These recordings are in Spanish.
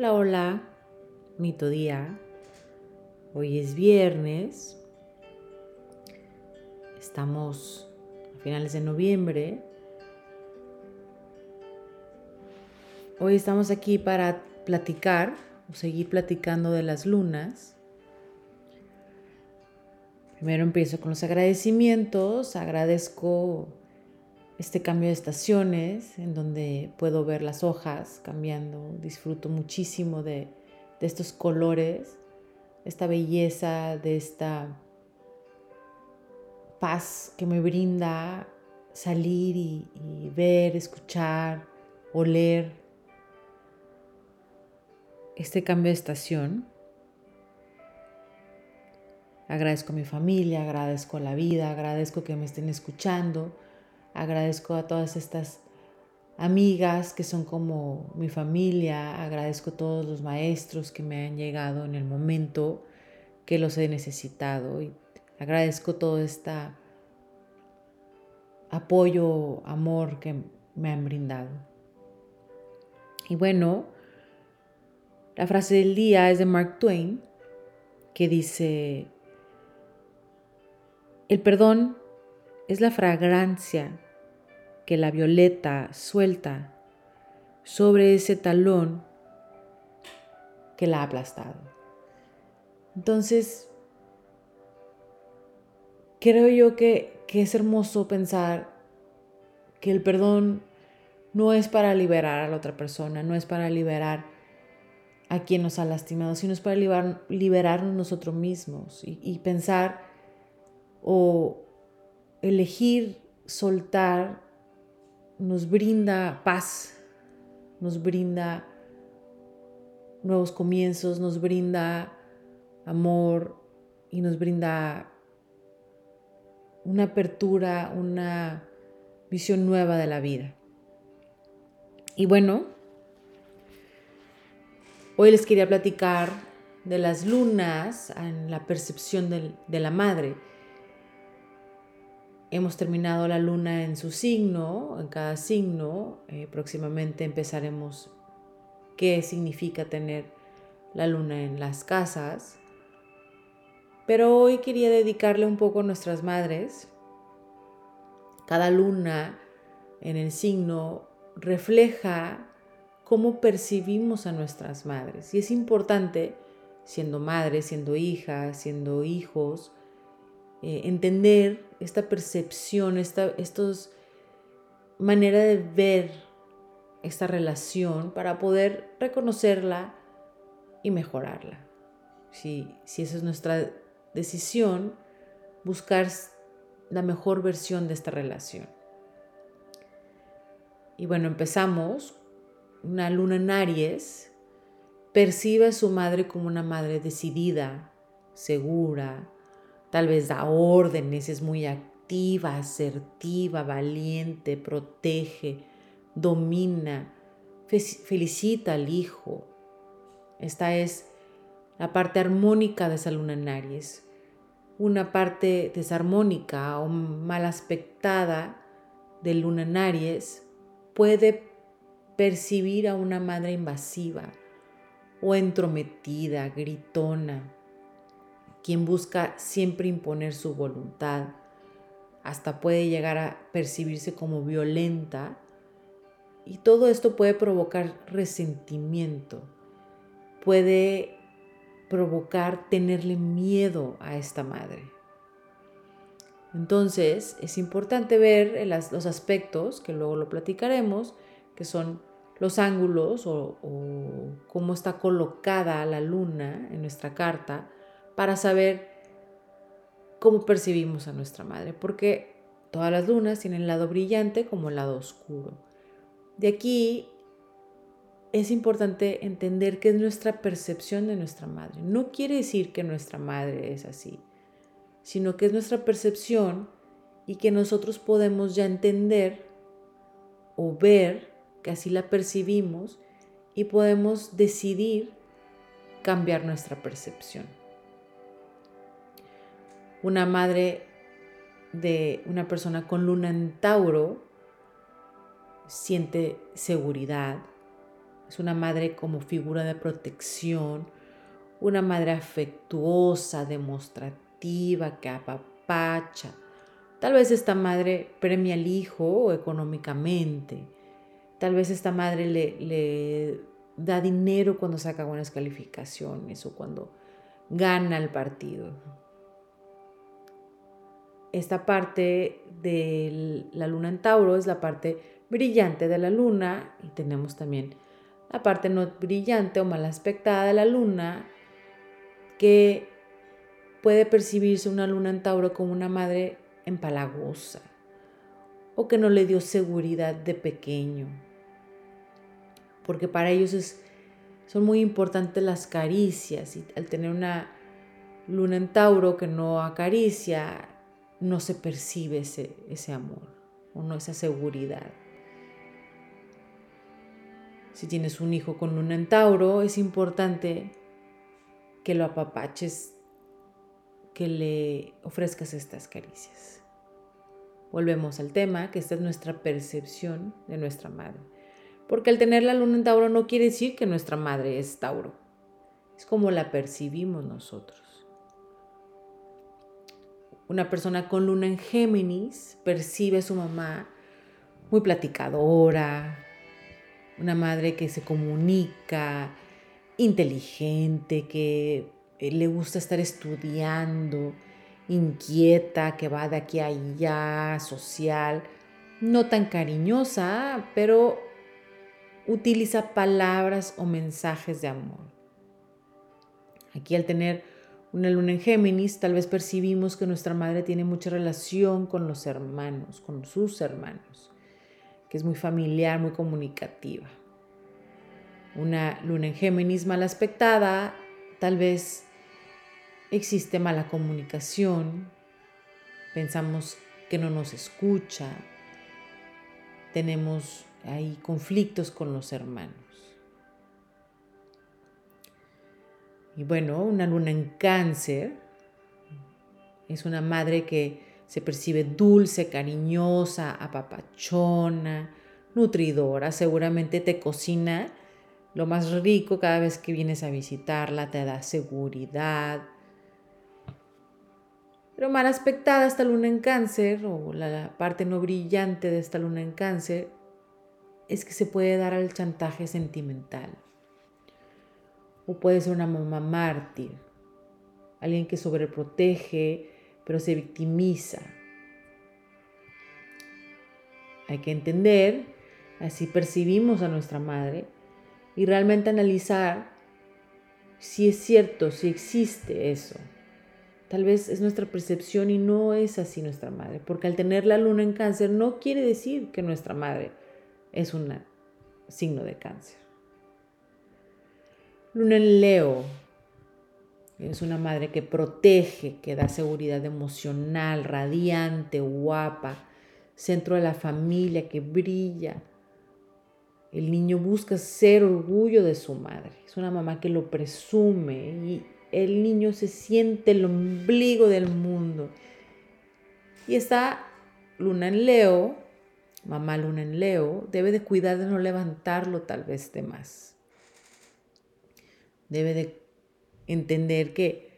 Hola, hola, mito día. Hoy es viernes. Estamos a finales de noviembre. Hoy estamos aquí para platicar o seguir platicando de las lunas. Primero empiezo con los agradecimientos. Agradezco este cambio de estaciones en donde puedo ver las hojas cambiando. Disfruto muchísimo de, estos colores, esta belleza, de esta paz que me brinda salir y, ver, escuchar, oler este cambio de estación. Agradezco a mi familia, agradezco a la vida, agradezco que me estén escuchando Agradezco a todas estas amigas que son como mi familia. Agradezco a todos los maestros que me han llegado en el momento que los he necesitado. Y agradezco todo este apoyo, amor que me han brindado. Y bueno, la frase del día es de Mark Twain, que dice, el perdón es la fragancia que la violeta suelta sobre ese talón que la ha aplastado. Entonces, creo yo que, es hermoso pensar que el perdón no es para liberar a la otra persona, no es para liberar a quien nos ha lastimado, sino es para liberarnos nosotros mismos y, y pensar o elegir soltar nos brinda paz, nos brinda nuevos comienzos, nos brinda amor y nos brinda una apertura, una visión nueva de la vida. Y bueno, hoy les quería platicar de las lunas en la percepción de la madre. Hemos terminado la luna en su signo, en cada signo. Eh, próximamente empezaremos qué significa tener la luna en las casas. Pero hoy quería dedicarle un poco a nuestras madres. Cada luna en el signo refleja cómo percibimos a nuestras madres. Y es importante, siendo madres, siendo hijas, siendo hijos, eh, entender esta percepción, esta estos, manera de ver esta relación para poder reconocerla y mejorarla. Si, si esa es nuestra decisión, buscar la mejor versión de esta relación. Y bueno, empezamos. Una luna en Aries percibe a su madre como una madre decidida, segura, Tal vez da órdenes, es muy activa, asertiva, valiente, protege, domina, felicita al hijo. Esta es la parte armónica de esa luna en. Una parte desarmónica o mal aspectada de luna Aries puede percibir a una madre invasiva o entrometida, gritona, quien busca siempre imponer su voluntad, hasta puede llegar a percibirse como violenta. Y todo esto puede provocar resentimiento, puede provocar tenerle miedo a esta madre. Entonces es importante ver los aspectos, que luego lo platicaremos, que son los ángulos o, o cómo está colocada la luna en nuestra carta, para saber cómo percibimos a nuestra madre, porque todas las lunas tienen el lado brillante como el lado oscuro. De aquí es importante entender qué es nuestra percepción de nuestra madre. No quiere decir que nuestra madre es así, sino que es nuestra percepción y que nosotros podemos ya entender o ver que así la percibimos y podemos decidir cambiar nuestra percepción una madre de una persona con luna en Tauro siente seguridad, Es una madre como figura de protección, una madre afectuosa, demostrativa, que apapacha. Tal vez esta madre premia al hijo económicamente. Tal vez esta madre le, le da dinero cuando saca buenas calificaciones o cuando gana el partido. Esta parte de la luna en Tauro es la parte brillante de la luna y tenemos también la parte no brillante o mal aspectada de la luna que puede percibirse una luna en Tauro como una madre empalagosa o que no le dio seguridad de pequeño. Porque para ellos es, son muy importantes las caricias y al tener una luna en Tauro que no acaricia, no se percibe ese, ese amor o no esa seguridad. Si tienes un hijo con luna en Tauro, es importante que lo apapaches, que le ofrezcas estas caricias. Volvemos al tema, que esta es nuestra percepción de nuestra madre. Porque al tener la luna en Tauro no quiere decir que nuestra madre es Tauro. Es como la percibimos nosotros. Una persona con luna en Géminis percibe a su mamá muy platicadora, una madre que se comunica, inteligente, que eh, le gusta estar estudiando, inquieta, que va de aquí a allá, social, no tan cariñosa, pero utiliza palabras o mensajes de amor. Aquí al tener una luna en Géminis, tal vez percibimos que nuestra madre tiene mucha relación con los hermanos, con sus hermanos, que es muy familiar, muy comunicativa. Una luna en Géminis mal aspectada, tal vez existe mala comunicación, pensamos que no nos escucha, tenemos ahí conflictos con los hermanos. Y bueno, una luna en cáncer. Es una madre que se percibe dulce, cariñosa, apapachona, nutridora, seguramente te cocina lo más rico cada vez que vienes a visitarla, te da seguridad. Pero mal aspectada esta luna en cáncer, o la parte no brillante de esta luna en cáncer, es que se puede dar al chantaje sentimental o puede ser una mamá mártir, alguien que sobreprotege pero se victimiza. Hay que entender, así percibimos a nuestra madre y realmente analizar si es cierto, si existe eso. Tal vez es nuestra percepción y no es así nuestra madre, porque al tener la luna en cáncer no quiere decir que nuestra madre es un signo de cáncer. Luna en Leo es una madre que protege, que da seguridad emocional, radiante, guapa, centro de la familia, que brilla. El niño busca ser orgullo de su madre. Es una mamá que lo presume y el niño se siente el ombligo del mundo. Y esta luna en Leo, mamá luna en Leo, debe de cuidar de no levantarlo tal vez de más debe de entender que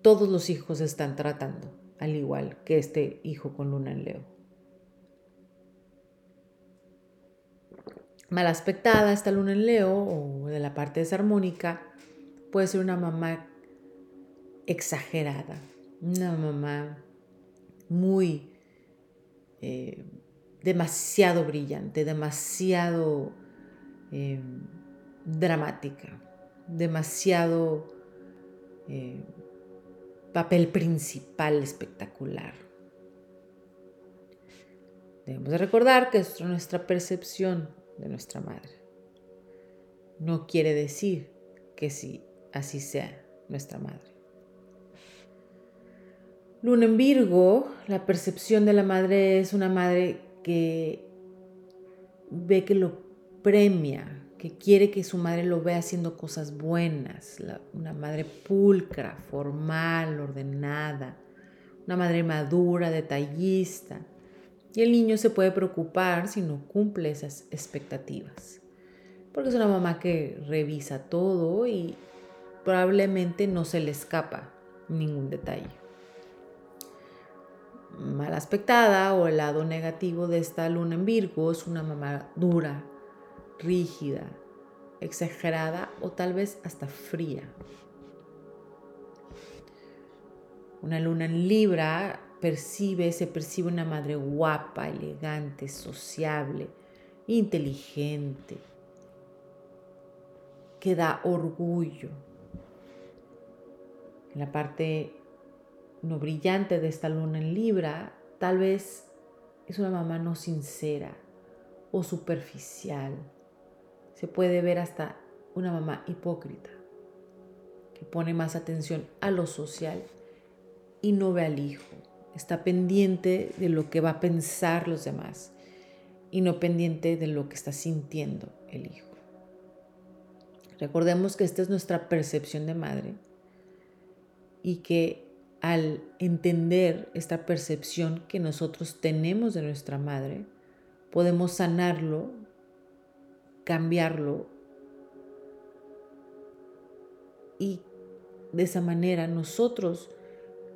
todos los hijos están tratando, al igual que este hijo con luna en Leo. Mal aspectada esta luna en Leo o de la parte desarmónica puede ser una mamá exagerada, una mamá muy eh, demasiado brillante, demasiado eh, dramática demasiado eh, papel principal espectacular. Debemos de recordar que es nuestra percepción de nuestra madre. No quiere decir que sí, así sea nuestra madre. Luna en Virgo, la percepción de la madre es una madre que ve que lo premia, que quiere que su madre lo vea haciendo cosas buenas, una madre pulcra, formal, ordenada, una madre madura, detallista. Y el niño se puede preocupar si no cumple esas expectativas. porque es una mamá que revisa todo y probablemente no se le escapa ningún detalle. Mal aspectada o el lado negativo de esta luna en Virgo es una mamá dura, rígida, exagerada o tal vez hasta fría. Una luna en Libra percibe, se percibe una madre guapa, elegante, sociable, inteligente, que da orgullo. En la parte no brillante de esta luna en Libra, tal vez es una mamá no sincera o superficial. Se puede ver hasta una mamá hipócrita, que pone más atención a lo social y no ve al hijo. Está pendiente de lo que va a pensar los demás y no pendiente de lo que está sintiendo el hijo. Recordemos que esta es nuestra percepción de madre y que al entender esta percepción que nosotros tenemos de nuestra madre, podemos sanarlo, cambiarlo y de esa manera nosotros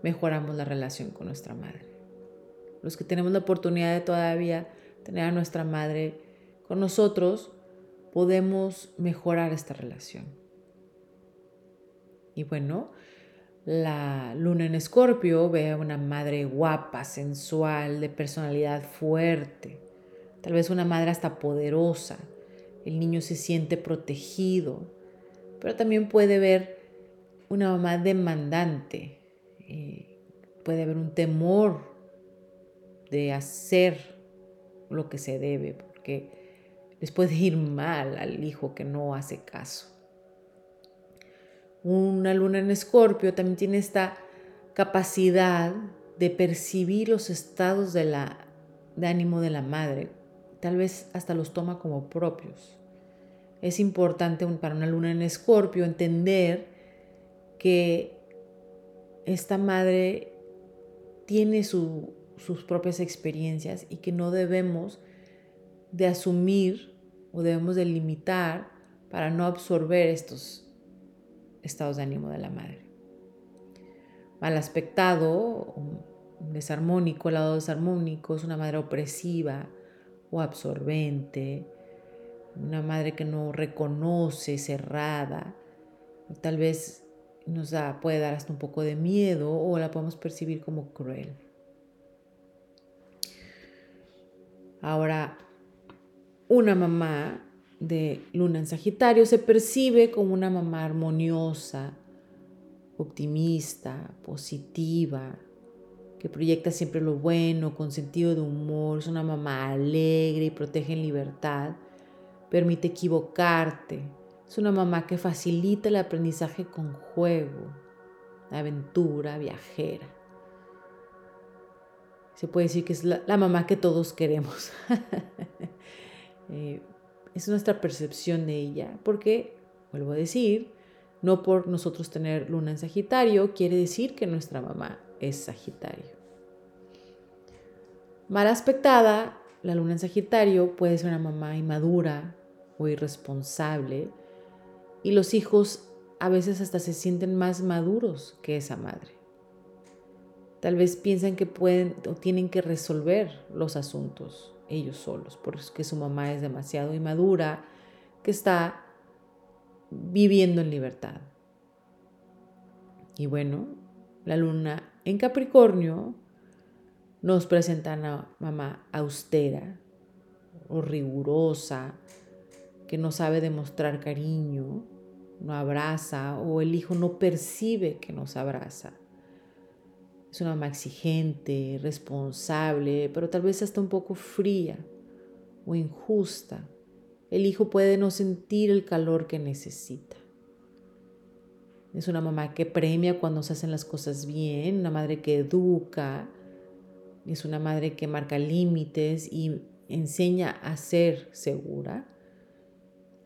mejoramos la relación con nuestra madre. Los que tenemos la oportunidad de todavía tener a nuestra madre con nosotros, podemos mejorar esta relación. Y bueno, la luna en escorpio ve a una madre guapa, sensual, de personalidad fuerte, tal vez una madre hasta poderosa. El niño se siente protegido, pero también puede ver una mamá demandante. Eh, puede haber un temor de hacer lo que se debe, porque les puede ir mal al hijo que no hace caso. Una luna en escorpio también tiene esta capacidad de percibir los estados de, ánimo de la madre. Tal vez hasta los toma como propios. Es importante para una luna en escorpio entender que esta madre tiene sus propias experiencias y que no debemos de asumir o debemos de limitar para no absorber estos estados de ánimo de la madre. Mal aspectado, desarmónico, el lado desarmónico es una madre opresiva o absorbente, una madre que no reconoce, cerrada, tal vez nos da, puede dar hasta un poco de miedo o la podemos percibir como cruel. Ahora, una mamá de luna en Sagitario se percibe como una mamá armoniosa, optimista, positiva, que proyecta siempre lo bueno, con sentido de humor, es una mamá alegre y protege en libertad, permite equivocarte, es una mamá que facilita el aprendizaje con juego, aventura, viajera. Se puede decir que es la, mamá que todos queremos. Eh, es nuestra percepción de ella, porque, vuelvo a decir, no por nosotros tener luna en Sagitario quiere decir que nuestra mamá es Sagitario. Mal aspectada, la luna en Sagitario puede ser una mamá inmadura o irresponsable y los hijos a veces hasta se sienten más maduros que esa madre. Tal vez piensan que pueden o tienen que resolver los asuntos ellos solos, porque su mamá es demasiado inmadura, que está viviendo en libertad. Y bueno, la luna en Capricornio nos presenta a una mamá austera o rigurosa, que no sabe demostrar cariño, no abraza o el hijo no percibe que nos abraza. Es una mamá exigente, responsable, pero tal vez hasta un poco fría o injusta. El hijo puede no sentir el calor que necesita. Es una mamá que premia cuando se hacen las cosas bien, una madre que educa, es una madre que marca límites y enseña a ser segura.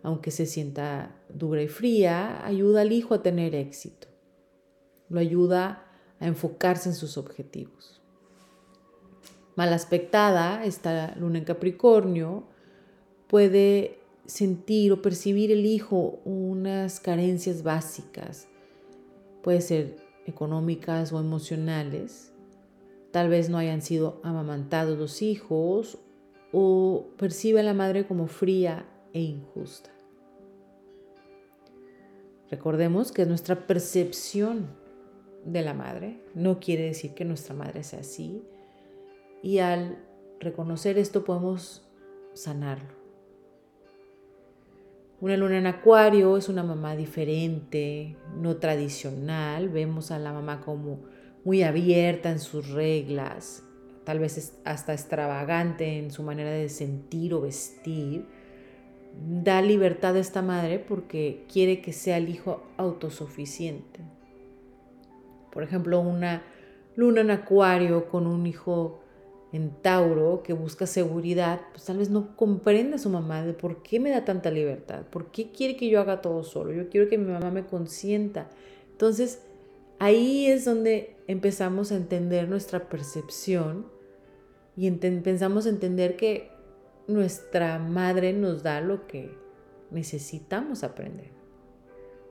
Aunque se sienta dura y fría, ayuda al hijo a tener éxito. Lo ayuda a enfocarse en sus objetivos. Mal aspectada, esta luna en Capricornio puede sentir o percibir el hijo unas carencias básicas, puede ser económicas o emocionales, tal vez no hayan sido amamantados los hijos o percibe a la madre como fría e injusta. Recordemos que es nuestra percepción de la madre, no quiere decir que nuestra madre sea así, y al reconocer esto podemos sanarlo. Una luna en acuario es una mamá diferente, no tradicional. Vemos a la mamá como muy abierta en sus reglas, tal vez hasta extravagante en su manera de sentir o vestir. Da libertad a esta madre porque quiere que sea el hijo autosuficiente. Por ejemplo, una luna en acuario con un hijo en Tauro que busca seguridad, pues tal vez no comprende a su mamá de por qué me da tanta libertad, por qué quiere que yo haga todo solo, yo quiero que mi mamá me consienta. Entonces, ahí es donde empezamos a entender nuestra percepción y pensamos entender que nuestra madre nos da lo que necesitamos aprender.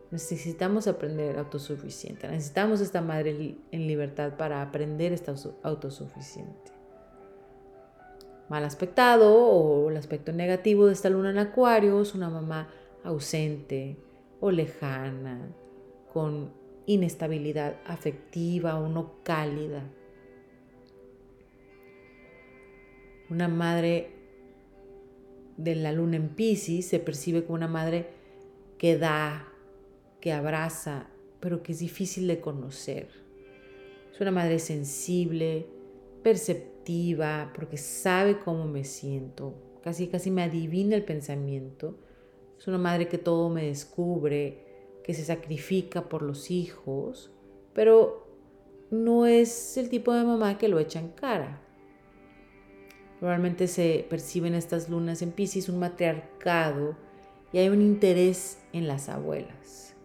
Necesitamos aprender autosuficiente. Necesitamos esta madre en libertad para aprender esta autosuficiente mal aspectado o el aspecto negativo de esta luna en acuario es una mamá ausente o lejana, con inestabilidad afectiva o no cálida. Una madre de la luna en Pisces se percibe como una madre que da, que abraza, pero que es difícil de conocer. Es una madre sensible, perceptiva porque sabe cómo me siento, casi casi me adivina el pensamiento. Es una madre que todo me descubre, que se sacrifica por los hijos, pero no es el tipo de mamá que lo echa en cara. Normalmente se perciben estas lunas en Pisces un matriarcado y hay un interés en las abuelas,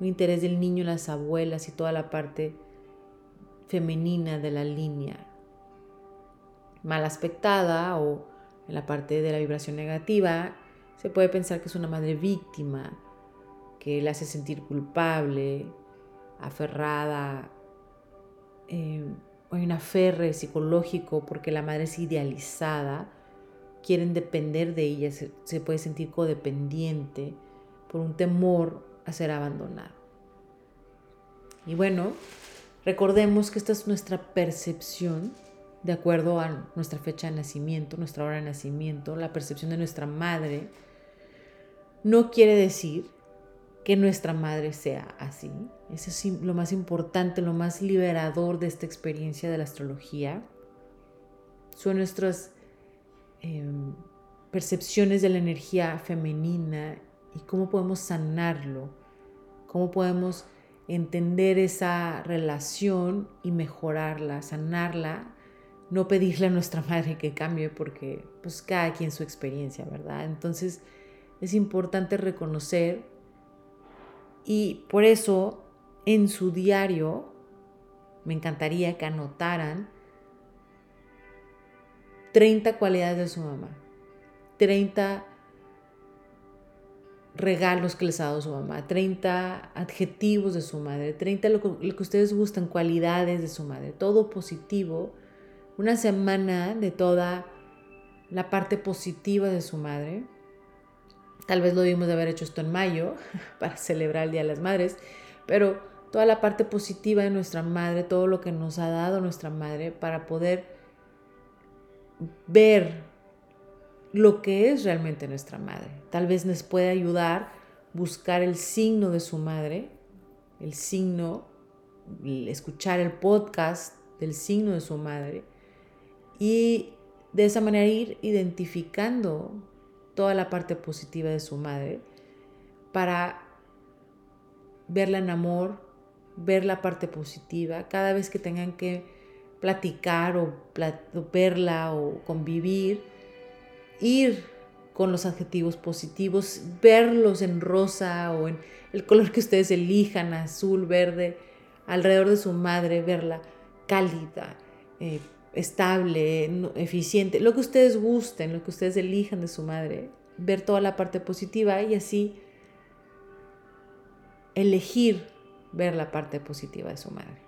un interés del niño en las abuelas y toda la parte femenina de la línea mal aspectada o en la parte de la vibración negativa, se puede pensar que es una madre víctima, que le hace sentir culpable, aferrada, eh, hay un aferre psicológico porque la madre es idealizada, quieren depender de ella, se, se puede sentir codependiente por un temor a ser abandonado. Y bueno, recordemos que esta es nuestra percepción de acuerdo a nuestra fecha de nacimiento, nuestra hora de nacimiento, la percepción de nuestra madre, no quiere decir que nuestra madre sea así. Eso es lo más importante, lo más liberador de esta experiencia de la astrología. Son nuestras em, percepciones de la energía femenina y cómo podemos sanarlo, cómo podemos entender esa relación y mejorarla, sanarla no pedirle a nuestra madre que cambie porque pues cada quien su experiencia, ¿verdad? Entonces es importante reconocer y por eso en su diario me encantaría que anotaran 30 cualidades de su mamá, 30 regalos que les ha dado su mamá, 30 adjetivos de su madre, 30 lo que, lo que ustedes gustan, cualidades de su madre, todo positivo una semana de toda la parte positiva de su madre. Tal vez lo debimos de haber hecho esto en mayo para celebrar el Día de las Madres, pero toda la parte positiva de nuestra madre, todo lo que nos ha dado nuestra madre para poder ver lo que es realmente nuestra madre. Tal vez nos puede ayudar buscar el signo de su madre, el signo, escuchar el podcast del signo de su madre y de esa manera ir identificando toda la parte positiva de su madre para verla en amor, ver la parte positiva, cada vez que tengan que platicar o, verla o convivir, ir con los adjetivos positivos, verlos en rosa o en el color que ustedes elijan, azul, verde, alrededor de su madre, verla cálida, eh, estable, eficiente, lo que ustedes gusten, lo que ustedes elijan de su madre, ver toda la parte positiva y así elegir ver la parte positiva de su madre.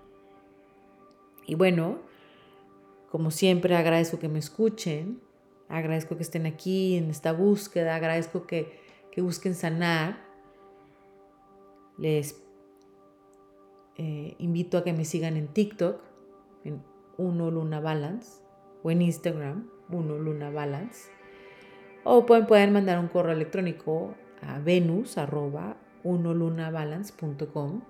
Y bueno, como siempre agradezco que me escuchen, agradezco que estén aquí en esta búsqueda, agradezco que, que busquen sanar. Les eh, invito a que me sigan en TikTok, Uno Luna Balance, o en Instagram, Uno Luna Balance. O pueden, pueden mandar un correo electrónico a venus unolunabalance.com.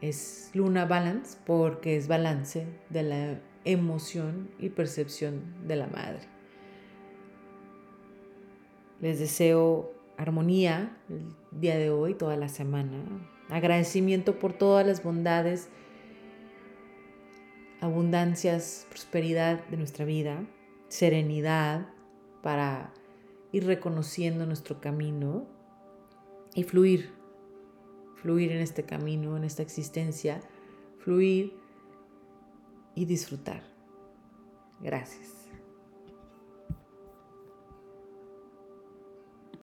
Es Luna Balance porque es balance de la emoción y percepción de la madre. Les deseo armonía el día de hoy, toda la semana. Agradecimiento por todas las bondades, abundancias, prosperidad de nuestra vida, serenidad para ir reconociendo nuestro camino y fluir, fluir en este camino, en esta existencia, fluir y disfrutar. Gracias.